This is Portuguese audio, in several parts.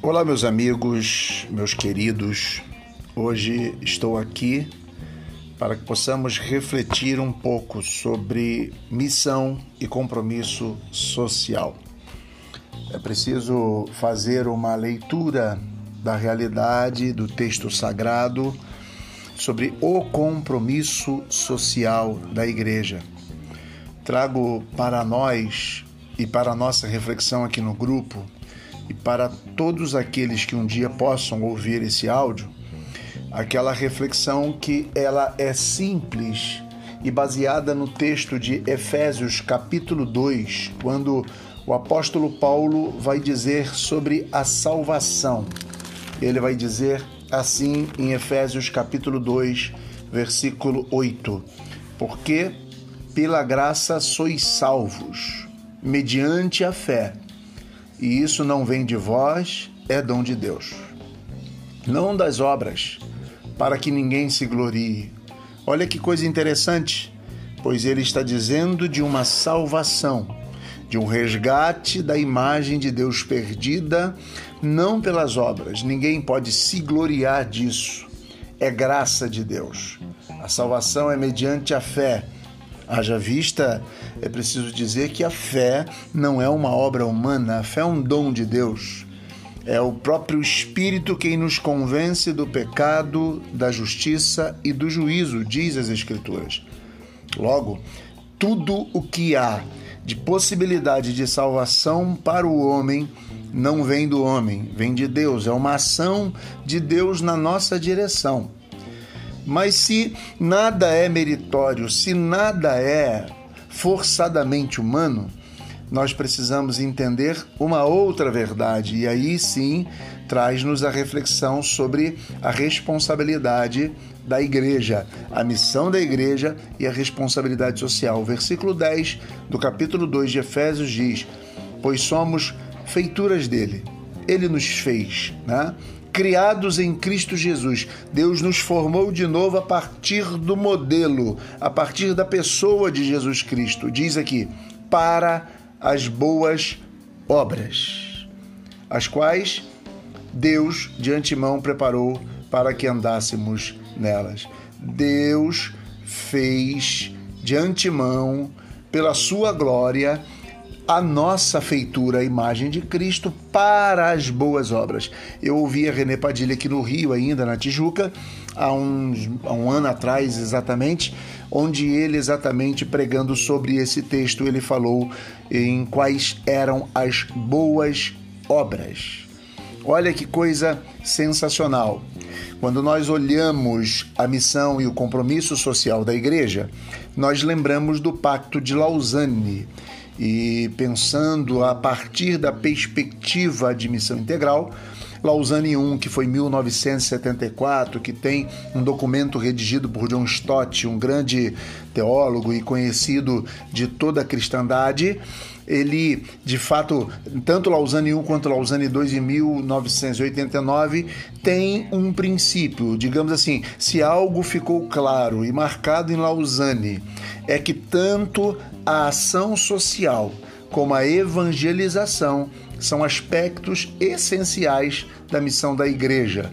Olá, meus amigos, meus queridos. Hoje estou aqui para que possamos refletir um pouco sobre missão e compromisso social. É preciso fazer uma leitura da realidade do texto sagrado sobre o compromisso social da igreja. Trago para nós e para a nossa reflexão aqui no grupo e para todos aqueles que um dia possam ouvir esse áudio, aquela reflexão que ela é simples e baseada no texto de Efésios capítulo 2, quando o apóstolo Paulo vai dizer sobre a salvação. Ele vai dizer assim em Efésios capítulo 2, versículo 8: Porque pela graça sois salvos, mediante a fé e isso não vem de vós, é dom de Deus. Não das obras, para que ninguém se glorie. Olha que coisa interessante, pois ele está dizendo de uma salvação, de um resgate da imagem de Deus perdida, não pelas obras. Ninguém pode se gloriar disso. É graça de Deus. A salvação é mediante a fé Haja vista, é preciso dizer que a fé não é uma obra humana, a fé é um dom de Deus. É o próprio Espírito quem nos convence do pecado, da justiça e do juízo, diz as Escrituras. Logo, tudo o que há de possibilidade de salvação para o homem não vem do homem, vem de Deus. É uma ação de Deus na nossa direção. Mas se nada é meritório, se nada é forçadamente humano, nós precisamos entender uma outra verdade, e aí sim traz-nos a reflexão sobre a responsabilidade da igreja, a missão da igreja e a responsabilidade social. O versículo 10 do capítulo 2 de Efésios diz: Pois somos feituras dele, ele nos fez, né? Criados em Cristo Jesus. Deus nos formou de novo a partir do modelo, a partir da pessoa de Jesus Cristo. Diz aqui, para as boas obras, as quais Deus de antemão preparou para que andássemos nelas. Deus fez de antemão, pela sua glória, a nossa feitura, a imagem de Cristo, para as boas obras. Eu ouvi a René Padilha aqui no Rio, ainda na Tijuca, há, uns, há um ano atrás exatamente, onde ele exatamente pregando sobre esse texto, ele falou em quais eram as boas obras. Olha que coisa sensacional. Quando nós olhamos a missão e o compromisso social da igreja, nós lembramos do Pacto de Lausanne e pensando a partir da perspectiva de missão integral, Lausanne I, que foi em 1974, que tem um documento redigido por John Stott, um grande teólogo e conhecido de toda a cristandade, ele, de fato, tanto Lausanne I quanto Lausanne II em 1989 tem um princípio, digamos assim, se algo ficou claro e marcado em Lausanne, é que tanto a ação social como a evangelização são aspectos essenciais da missão da igreja.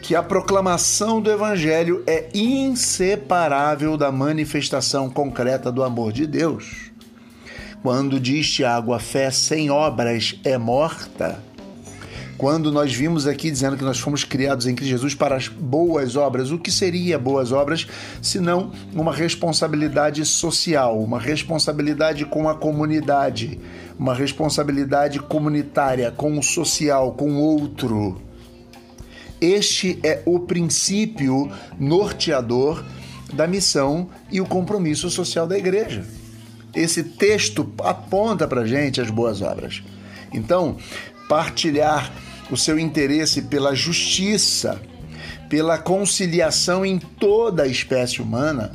Que a proclamação do evangelho é inseparável da manifestação concreta do amor de Deus. Quando diz Tiago, a fé sem obras é morta, quando nós vimos aqui dizendo que nós fomos criados em Cristo Jesus para as boas obras, o que seria boas obras se não uma responsabilidade social, uma responsabilidade com a comunidade, uma responsabilidade comunitária, com o social, com o outro. Este é o princípio norteador da missão e o compromisso social da igreja. Esse texto aponta para gente as boas obras. Então, partilhar o seu interesse pela justiça, pela conciliação em toda a espécie humana,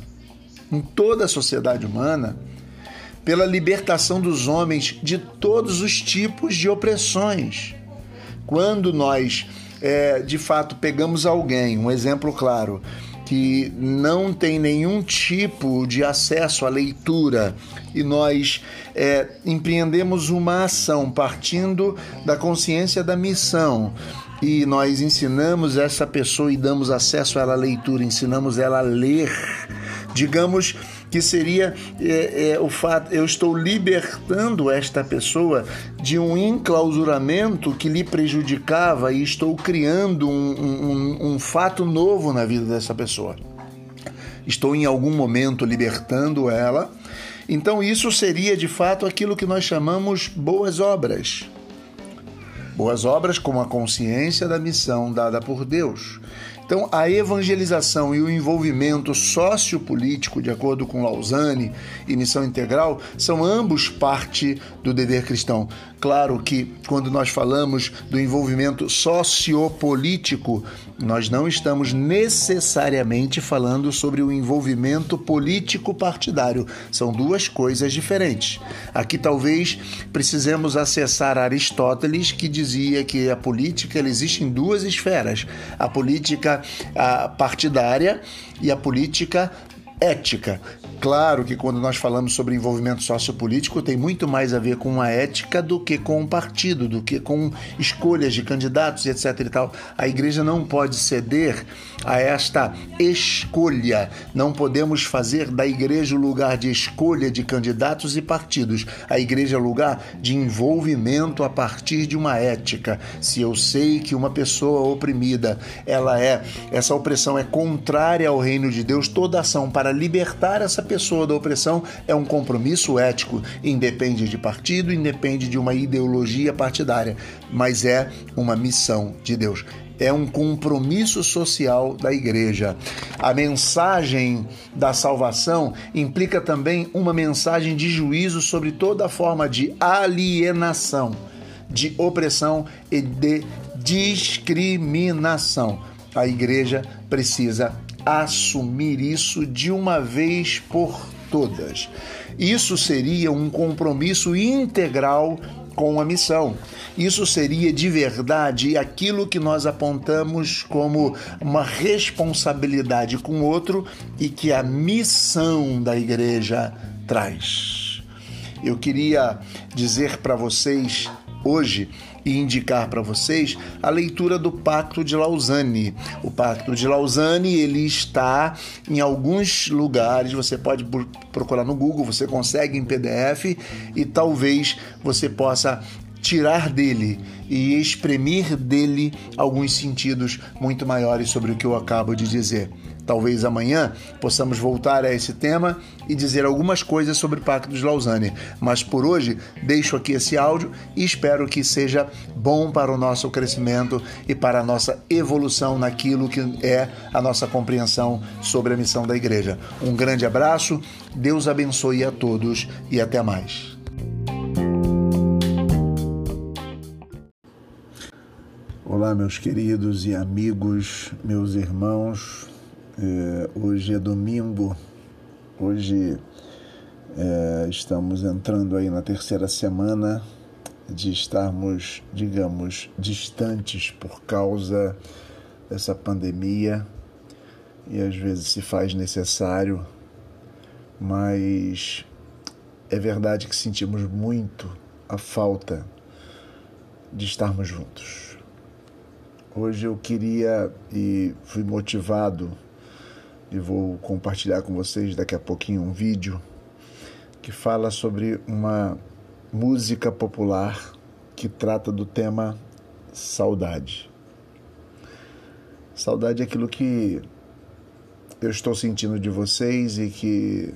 em toda a sociedade humana, pela libertação dos homens de todos os tipos de opressões. Quando nós, é, de fato, pegamos alguém, um exemplo claro, que não tem nenhum tipo de acesso à leitura e nós é, empreendemos uma ação partindo da consciência da missão e nós ensinamos essa pessoa e damos acesso a ela à leitura, ensinamos ela a ler. Digamos que seria é, é, o fato, eu estou libertando esta pessoa de um enclausuramento que lhe prejudicava e estou criando um, um, um fato novo na vida dessa pessoa. Estou em algum momento libertando ela. Então, isso seria de fato aquilo que nós chamamos boas obras. Boas obras como a consciência da missão dada por Deus. Então, a evangelização e o envolvimento sociopolítico, de acordo com Lausanne e Missão Integral, são ambos parte do dever cristão. Claro que quando nós falamos do envolvimento sociopolítico, nós não estamos necessariamente falando sobre o envolvimento político partidário. São duas coisas diferentes. Aqui talvez precisemos acessar Aristóteles, que dizia que a política existe em duas esferas: a política partidária e a política ética. Claro que quando nós falamos sobre envolvimento sociopolítico tem muito mais a ver com a ética do que com o partido, do que com escolhas de candidatos etc e tal. A igreja não pode ceder a esta escolha. Não podemos fazer da igreja o lugar de escolha de candidatos e partidos. A igreja é lugar de envolvimento a partir de uma ética. Se eu sei que uma pessoa oprimida, ela é, essa opressão é contrária ao reino de Deus, toda ação para libertar essa pessoa da opressão é um compromisso ético, independe de partido, independe de uma ideologia partidária, mas é uma missão de Deus é um compromisso social da igreja. A mensagem da salvação implica também uma mensagem de juízo sobre toda forma de alienação, de opressão e de discriminação. A igreja precisa assumir isso de uma vez por todas. Isso seria um compromisso integral com a missão. Isso seria de verdade aquilo que nós apontamos como uma responsabilidade com o outro e que a missão da igreja traz. Eu queria dizer para vocês hoje e indicar para vocês a leitura do Pacto de Lausanne. O Pacto de Lausanne ele está em alguns lugares. Você pode procurar no Google, você consegue em PDF e talvez você possa tirar dele e exprimir dele alguns sentidos muito maiores sobre o que eu acabo de dizer. Talvez amanhã possamos voltar a esse tema e dizer algumas coisas sobre o Pacto de Lausanne. Mas por hoje, deixo aqui esse áudio e espero que seja bom para o nosso crescimento e para a nossa evolução naquilo que é a nossa compreensão sobre a missão da igreja. Um grande abraço, Deus abençoe a todos e até mais. Olá, meus queridos e amigos, meus irmãos, é, hoje é domingo, hoje é, estamos entrando aí na terceira semana de estarmos, digamos, distantes por causa dessa pandemia e às vezes se faz necessário, mas é verdade que sentimos muito a falta de estarmos juntos. Hoje eu queria e fui motivado e vou compartilhar com vocês daqui a pouquinho um vídeo que fala sobre uma música popular que trata do tema saudade. Saudade é aquilo que eu estou sentindo de vocês e que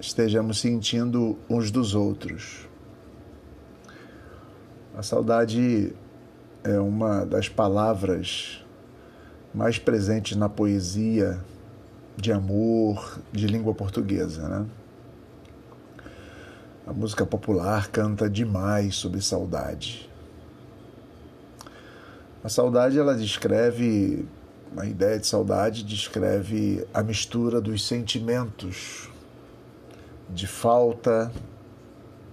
estejamos sentindo uns dos outros. A saudade é uma das palavras mais presentes na poesia de amor, de língua portuguesa, né? A música popular canta demais sobre saudade. A saudade ela descreve a ideia de saudade descreve a mistura dos sentimentos de falta,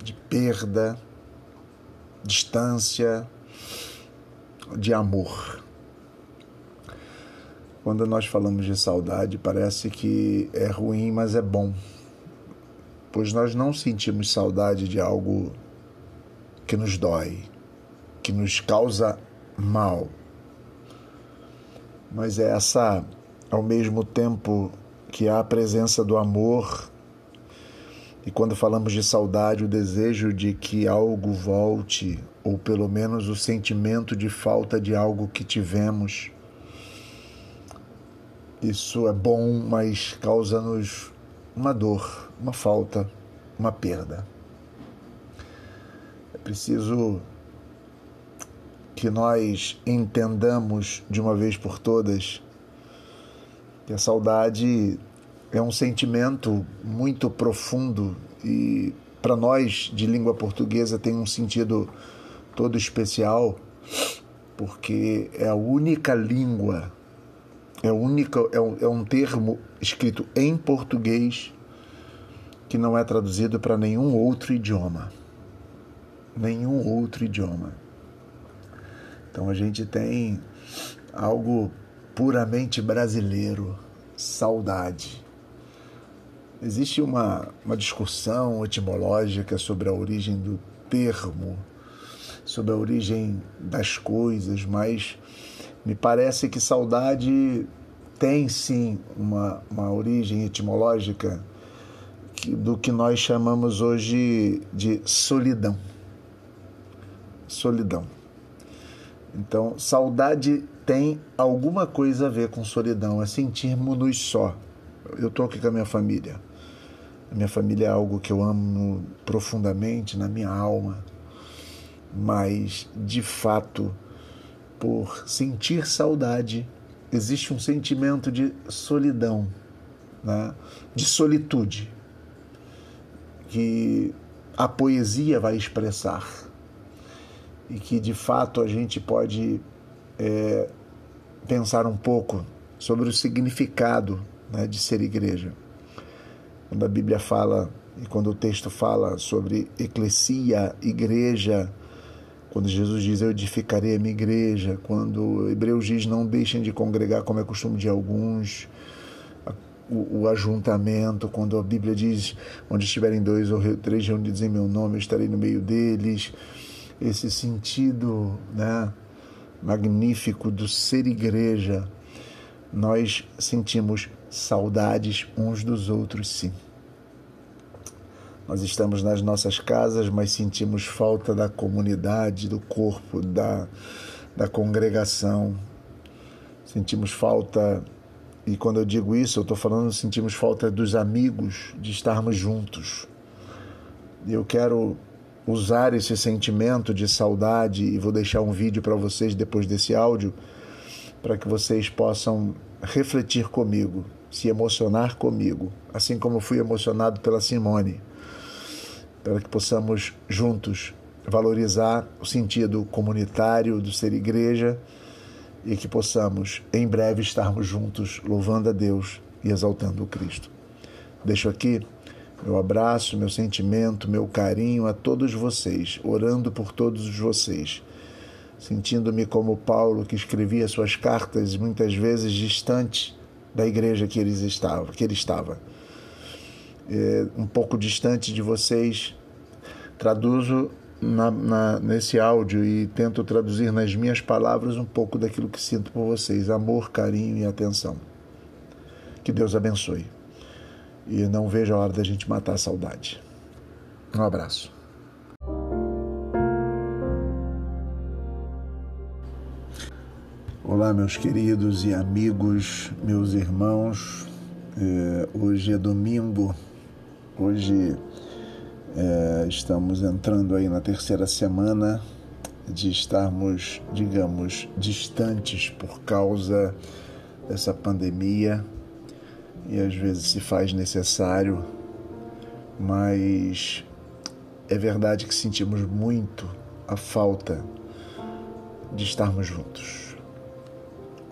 de perda, distância, de amor. Quando nós falamos de saudade, parece que é ruim, mas é bom. Pois nós não sentimos saudade de algo que nos dói, que nos causa mal. Mas é essa, ao mesmo tempo que há a presença do amor, e quando falamos de saudade, o desejo de que algo volte, ou pelo menos o sentimento de falta de algo que tivemos isso é bom, mas causa-nos uma dor, uma falta, uma perda. É preciso que nós entendamos de uma vez por todas que a saudade é um sentimento muito profundo e para nós de língua portuguesa tem um sentido todo especial porque é a única língua é, única, é, um, é um termo escrito em português que não é traduzido para nenhum outro idioma. Nenhum outro idioma. Então a gente tem algo puramente brasileiro, saudade. Existe uma, uma discussão etimológica sobre a origem do termo, sobre a origem das coisas, mas me parece que saudade tem sim uma, uma origem etimológica do que nós chamamos hoje de solidão. Solidão. Então, saudade tem alguma coisa a ver com solidão, é sentirmos-nos só. Eu estou aqui com a minha família. A minha família é algo que eu amo profundamente na minha alma, mas de fato por sentir saudade, existe um sentimento de solidão, né? de solitude, que a poesia vai expressar e que de fato a gente pode é, pensar um pouco sobre o significado né, de ser igreja. Quando a Bíblia fala e quando o texto fala sobre eclesia, igreja, quando Jesus diz eu edificarei a minha igreja, quando Hebreus diz não deixem de congregar como é costume de alguns, o, o, ajuntamento, quando a Bíblia diz onde estiverem dois ou três reunidos em meu nome, eu estarei no meio deles. Esse sentido né, magnífico do ser igreja, nós sentimos saudades uns dos outros, sim. Nós estamos nas nossas casas, mas sentimos falta da comunidade, do corpo, da, da congregação. Sentimos falta, e quando eu digo isso, eu estou falando, sentimos falta dos amigos, de estarmos juntos. Eu quero usar esse sentimento de saudade e vou deixar um vídeo para vocês depois desse áudio, para que vocês possam refletir comigo, se emocionar comigo, assim como fui emocionado pela Simone para que possamos juntos valorizar o sentido comunitário do ser igreja e que possamos em breve estarmos juntos louvando a Deus e exaltando o Cristo. Deixo aqui meu abraço, meu sentimento, meu carinho a todos vocês, orando por todos vocês, sentindo-me como Paulo que escrevia suas cartas muitas vezes distante da igreja que, eles estavam, que ele estava é, um pouco distante de vocês, traduzo na, na, nesse áudio e tento traduzir nas minhas palavras um pouco daquilo que sinto por vocês: amor, carinho e atenção. Que Deus abençoe. E não vejo a hora da gente matar a saudade. Um abraço. Olá, meus queridos e amigos, meus irmãos. É, hoje é domingo Hoje é, estamos entrando aí na terceira semana de estarmos, digamos, distantes por causa dessa pandemia e às vezes se faz necessário, mas é verdade que sentimos muito a falta de estarmos juntos.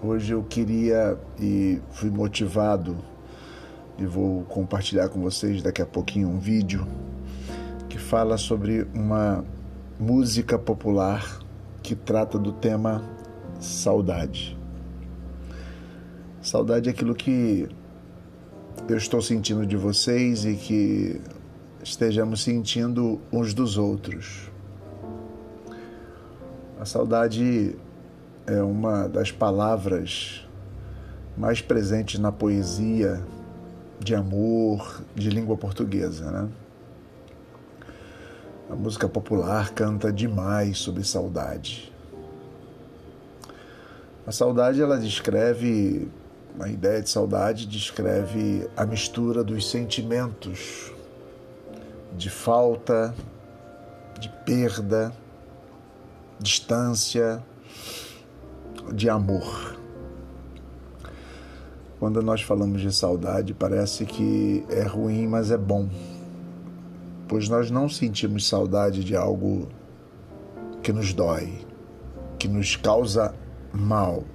Hoje eu queria e fui motivado e vou compartilhar com vocês daqui a pouquinho um vídeo que fala sobre uma música popular que trata do tema saudade. Saudade é aquilo que eu estou sentindo de vocês e que estejamos sentindo uns dos outros. A saudade é uma das palavras mais presentes na poesia de amor de língua portuguesa, né? A música popular canta demais sobre saudade. A saudade ela descreve a ideia de saudade descreve a mistura dos sentimentos de falta, de perda, distância, de amor. Quando nós falamos de saudade, parece que é ruim, mas é bom, pois nós não sentimos saudade de algo que nos dói, que nos causa mal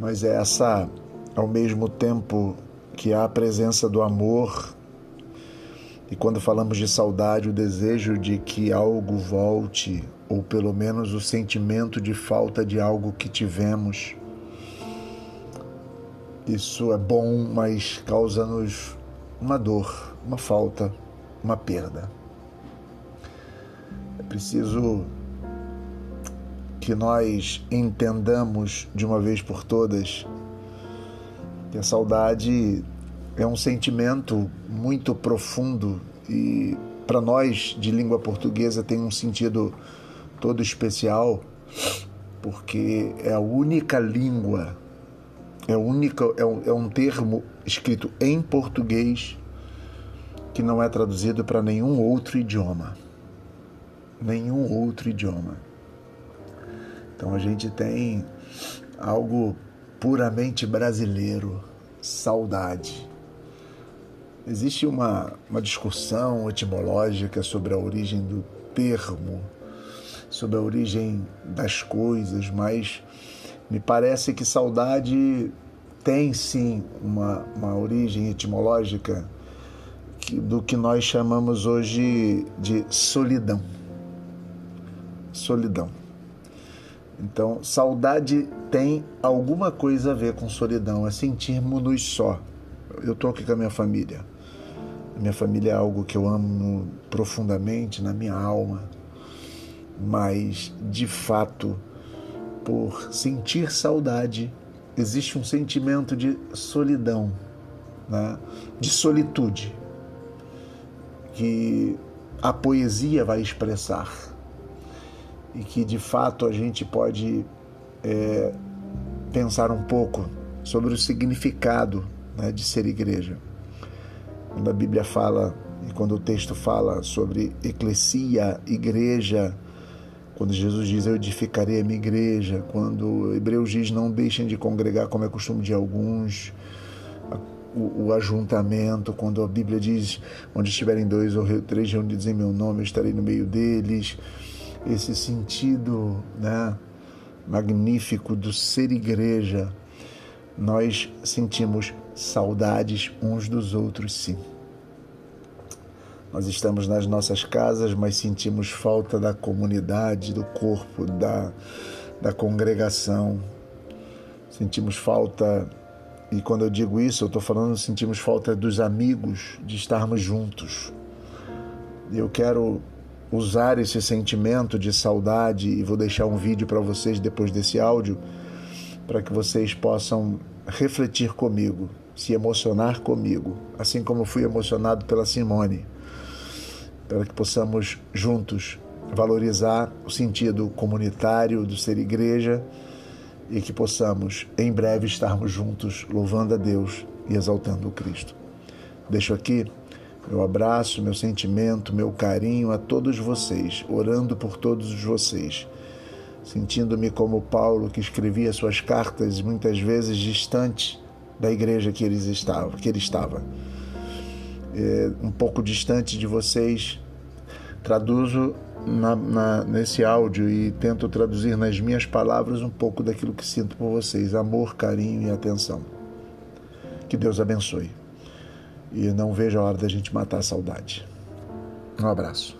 mas é essa, ao mesmo tempo que há a presença do amor, e quando falamos de saudade, o desejo de que algo volte, ou pelo menos o sentimento de falta de algo que tivemos. Isso é bom, mas causa-nos uma dor, uma falta, uma perda. É preciso que nós entendamos de uma vez por todas que a saudade é um sentimento muito profundo e para nós de língua portuguesa tem um sentido todo especial porque é a única língua é, única, é, um, é um termo escrito em português que não é traduzido para nenhum outro idioma. Nenhum outro idioma. Então a gente tem algo puramente brasileiro, saudade. Existe uma, uma discussão etimológica sobre a origem do termo, sobre a origem das coisas, mas me parece que saudade tem sim uma, uma origem etimológica do que nós chamamos hoje de solidão. Solidão. Então, saudade tem alguma coisa a ver com solidão, é sentirmos-nos só. Eu estou aqui com a minha família. A minha família é algo que eu amo profundamente na minha alma, mas de fato, por sentir saudade, existe um sentimento de solidão, né? de solitude, que a poesia vai expressar e que de fato a gente pode é, pensar um pouco sobre o significado né, de ser igreja. Quando a Bíblia fala e quando o texto fala sobre eclesia, igreja, quando Jesus diz eu edificarei a minha igreja, quando Hebreus diz não deixem de congregar como é costume de alguns, o, o, ajuntamento, quando a Bíblia diz onde estiverem dois ou três reunidos em meu nome, eu estarei no meio deles esse sentido né, magnífico do ser igreja, nós sentimos saudades uns dos outros, sim. Nós estamos nas nossas casas, mas sentimos falta da comunidade, do corpo, da, da congregação. Sentimos falta, e quando eu digo isso, eu estou falando, sentimos falta dos amigos, de estarmos juntos. Eu quero usar esse sentimento de saudade e vou deixar um vídeo para vocês depois desse áudio para que vocês possam refletir comigo, se emocionar comigo, assim como fui emocionado pela Simone, para que possamos juntos valorizar o sentido comunitário do ser igreja e que possamos em breve estarmos juntos louvando a Deus e exaltando o Cristo. Deixo aqui meu abraço, meu sentimento, meu carinho a todos vocês, orando por todos vocês, sentindo-me como Paulo que escrevia suas cartas muitas vezes distante da igreja que, eles estavam, que ele estava. É, um pouco distante de vocês, traduzo na, na, nesse áudio e tento traduzir nas minhas palavras um pouco daquilo que sinto por vocês: amor, carinho e atenção. Que Deus abençoe e não vejo a hora da gente matar a saudade. Um abraço.